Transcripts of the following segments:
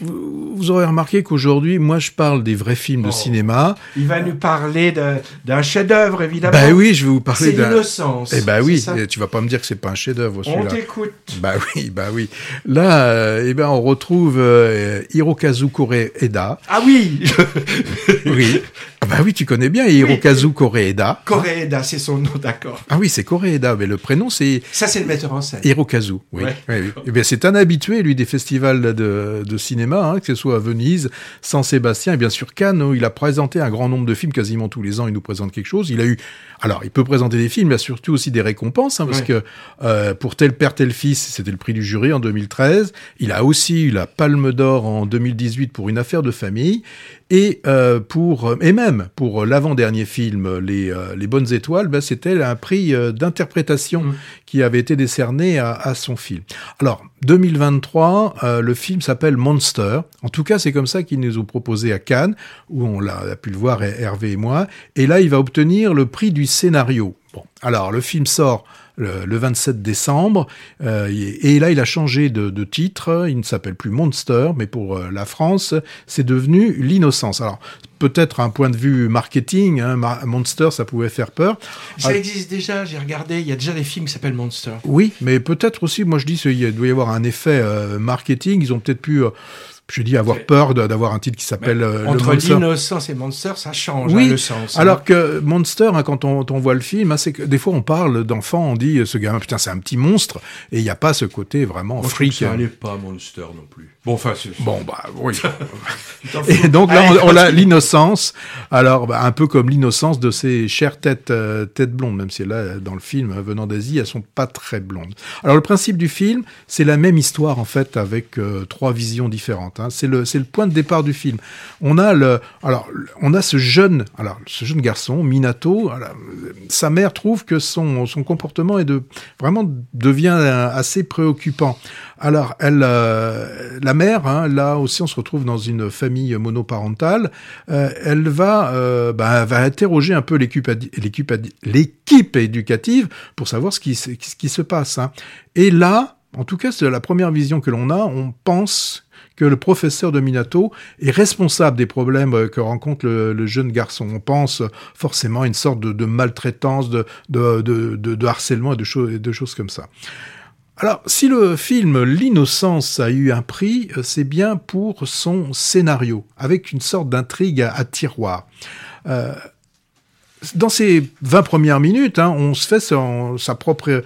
vous, aurez remarqué qu'aujourd'hui, moi, je parle des vrais films de Oh. cinéma. Il va nous parler d'un chef-d'œuvre, évidemment. Bah oui, je vais vous parler C'est d'un. l'innocence. Eh bah oui, c'est tu vas pas me dire que c'est pas un chef-d'œuvre On celui-là. t'écoute. Bah oui, bah oui. Là, euh, eh ben, on retrouve euh, Hirokazu Koreeda. Ah oui Oui. Ah bah oui, tu connais bien Hirokazu Koreeda. Koreeda, c'est son nom, d'accord. Ah oui, c'est Koreeda, mais le prénom c'est Ça, c'est le metteur en scène. Hirokazu. Oui. Ouais. Oui, oui. Eh bien, c'est un habitué, lui, des festivals de, de cinéma, hein, que ce soit à Venise, San Sébastien et bien sûr Cannes, où il a présenté un grand nombre de films, quasiment tous les ans, il nous présente quelque chose. Il a eu, alors, il peut présenter des films, mais surtout aussi des récompenses, hein, parce que euh, pour Tel Père, Tel Fils, c'était le prix du jury en 2013. Il a aussi eu la Palme d'Or en 2018 pour Une affaire de famille. Et euh, pour et même pour l'avant-dernier film, les, euh, les bonnes étoiles, ben, c'était un prix euh, d'interprétation Mm. qui avait été décerné à, à son film. Alors 2023, euh, le film s'appelle Monster. En tout cas, c'est comme ça qu'ils nous ont proposé à Cannes, où on l'a pu le voir Hervé et moi. Et là, il va obtenir le prix du scénario. Bon, alors le film sort le, le 27 décembre. euh, et, et là, il a changé de, de titre. Il ne s'appelle plus Monster, mais pour euh, la France, c'est devenu L'innocence. Alors, peut-être un point de vue marketing, hein, Monster, ça pouvait faire peur. Ça Ah. existe déjà, j'ai regardé, il y a déjà des films qui s'appellent Monster. Oui, mais peut-être aussi, moi je dis, il doit y avoir un effet euh, marketing. Ils ont peut-être pu, je dis, avoir peur d'avoir un titre qui s'appelle euh, Entre l'innocence et Monster, ça change Oui, hein, le sens. hein. Alors que Monster, hein, quand on, on voit le film, c'est que des fois on parle d'enfants, on dit euh, ce gamin, putain, c'est un petit monstre, et il n'y a pas ce côté vraiment Moi, que ça pas Monster non plus. Bon, enfin, c'est Bon, bah oui. Et donc là, on, on a l'innocence. Alors, bah, un peu comme l'innocence de ces chères têtes, euh, têtes blondes, même si là, dans le film, euh, venant d'Asie, elles sont pas très blondes. Alors, le principe du film, c'est la même histoire, en fait, avec euh, trois visions différentes. Hein. C'est le, point de départ du film. On a le, alors, on a ce jeune, alors, ce jeune garçon, Minato. sa mère trouve que son, son comportement est de, vraiment devient assez préoccupant. Alors, elle, euh, la mère, hein, là aussi, on se retrouve dans une famille monoparentale. euh, elle va, euh, bah, va interroger un peu l'équipe, éducative pour savoir ce qui, ce qui se passe. hein. Et là, en tout cas, c'est la première vision que l'on a. On pense que le professeur de Minato est responsable des problèmes euh, que rencontre le, jeune garçon. On pense forcément à une sorte de, maltraitance, de, harcèlement et de, choses comme ça. Alors, si le film L'innocence a eu un prix, euh, c'est bien pour son scénario, avec une sorte d'intrigue à, à tiroir. Euh, dans ces 20 premières minutes, hein, on se fait sa, propre,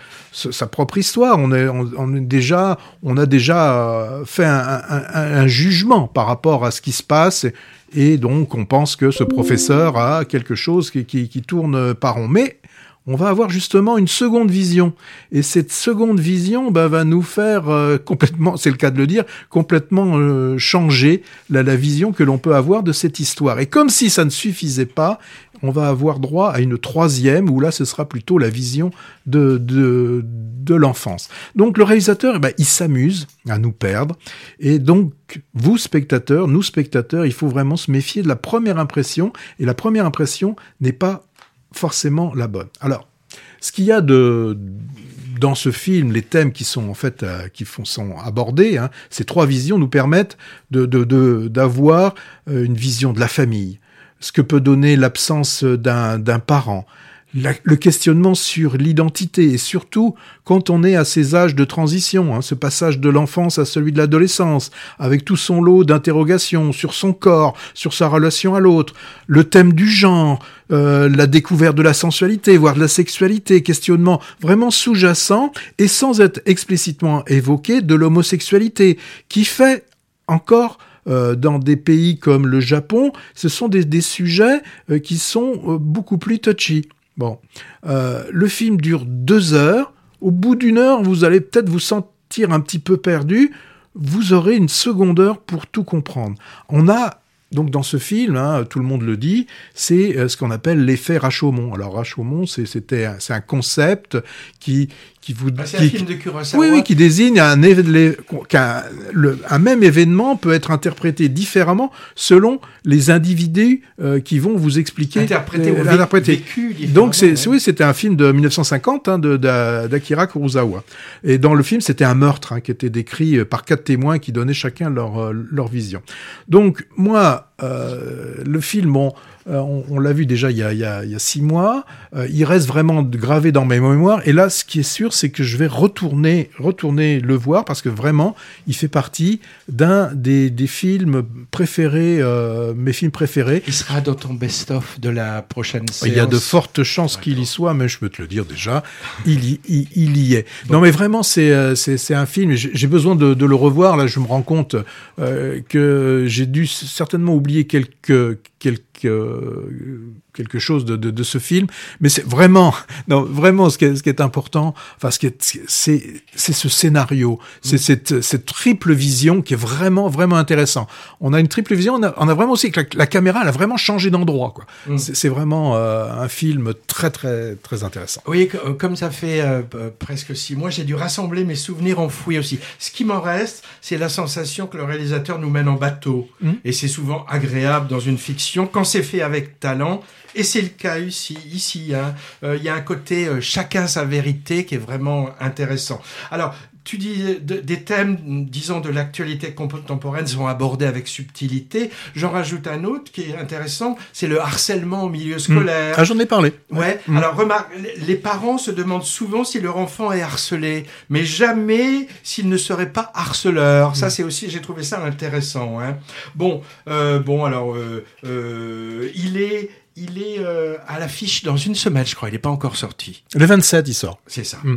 histoire. On, est, déjà, on a déjà euh, fait un, jugement par rapport à ce qui se passe. Et donc, on pense que ce professeur a quelque chose qui, tourne par rond. Mais on va avoir justement une seconde vision. Et cette seconde vision bah, va nous faire euh, complètement, c'est le cas de le dire, complètement euh, changer la vision que l'on peut avoir de cette histoire. Et comme si ça ne suffisait pas, on va avoir droit à une troisième, où là, ce sera plutôt la vision de, de, l'enfance. Donc le réalisateur, eh ben, il s'amuse à nous perdre. Et donc, vous, spectateurs, nous, spectateurs, il faut vraiment se méfier de la première impression. Et la première impression n'est pas forcément la bonne. Alors, ce qu'il y a de dans ce film, les thèmes qui sont en fait euh, qui font, sont abordés, hein, ces trois visions nous permettent de de- de- d'avoir euh, une vision de la famille, ce que peut donner l'absence d'un parent, le questionnement sur l'identité et surtout quand on est à ces âges de transition, hein, ce passage de l'enfance à celui de l'adolescence, avec tout son lot d'interrogations sur son corps, sur sa relation à l'autre, le thème du genre, euh, la découverte de la sensualité, voire de la sexualité, questionnement vraiment sous-jacent et sans être explicitement évoqué de l'homosexualité, qui fait encore euh, dans des pays comme le Japon, ce sont des, sujets euh, qui sont euh, beaucoup plus touchy. Bon, le film dure deux heures. Au bout d'une heure, vous allez peut-être vous sentir un petit peu perdu. Vous aurez une seconde heure pour tout comprendre. On a donc dans ce film, hein, tout le monde le dit, c'est euh, ce qu'on appelle l'effet Rashomon. Alors Rashomon, c'est c'était un- c'est un concept qui qui vous Ah, c'est qui- un film de Kurosawa. oui, oui, qui désigne un, qu'un- le- un même événement peut être interprété différemment selon les individus euh, qui vont vous expliquer. interprété euh, vécu Donc c'est ouais. oui, c'était un film de 1950 hein, d'Akira Kurosawa. Et dans le film, c'était un meurtre hein, qui était décrit euh, par quatre témoins qui donnaient chacun leur euh, leur vision. Donc moi, up euh, le film, euh, on, on l'a vu déjà il y a, il y a, il y a six mois. Euh, il reste vraiment gravé dans mes mémoires. Et là, ce qui est sûr, c'est que je vais retourner, retourner le voir parce que vraiment, il fait partie d'un des, des films préférés, euh, mes films préférés. Il sera dans ton best-of de la prochaine séance. Il y a de fortes chances qu'il y soit, mais je peux te le dire déjà, il y, il, il y est. Non, mais vraiment, c'est un film. J'ai besoin de, de le revoir. Là, je me rends compte que j'ai dû certainement oublier quelques quelques euh, quelque chose de, de, de ce film, mais c'est vraiment, non, vraiment, ce qui est, ce qui est important, enfin, ce qui est, c'est, c'est ce scénario, c'est cette, cette triple vision qui est vraiment, vraiment intéressant. On a une triple vision, on a, on a vraiment aussi que la, la caméra, elle a vraiment changé d'endroit, quoi. Mm. C'est, c'est vraiment euh, un film très, très, très intéressant. Oui, co- comme ça fait euh, euh, presque six mois, j'ai dû rassembler mes souvenirs enfouis aussi. Ce qui m'en reste, c'est la sensation que le réalisateur nous mène en bateau. Mhm. Et c'est souvent agréable dans une fiction quand c'est fait avec talent. Et c'est le cas ici. Ici, hein. Euh, il y a un côté euh, chacun sa vérité qui est vraiment intéressant. Alors. Tu dis de- des thèmes, disons, de l'actualité contemporaine sont abordés avec subtilité. J'en rajoute un autre qui est intéressant, c'est le harcèlement au milieu scolaire. Ah, j'en ai parlé. Ouais. Mm. Alors remarque, les- parents se demandent souvent si leur enfant est harcelé, mais jamais s'il ne serait pas harceleur. Ça, c'est aussi, j'ai trouvé ça intéressant. Hein. Bon, euh, bon, alors euh, euh, il est, il est euh, à l'affiche dans une semaine, je crois. Il n'est pas encore sorti. Le 27, il sort. C'est ça. Mm.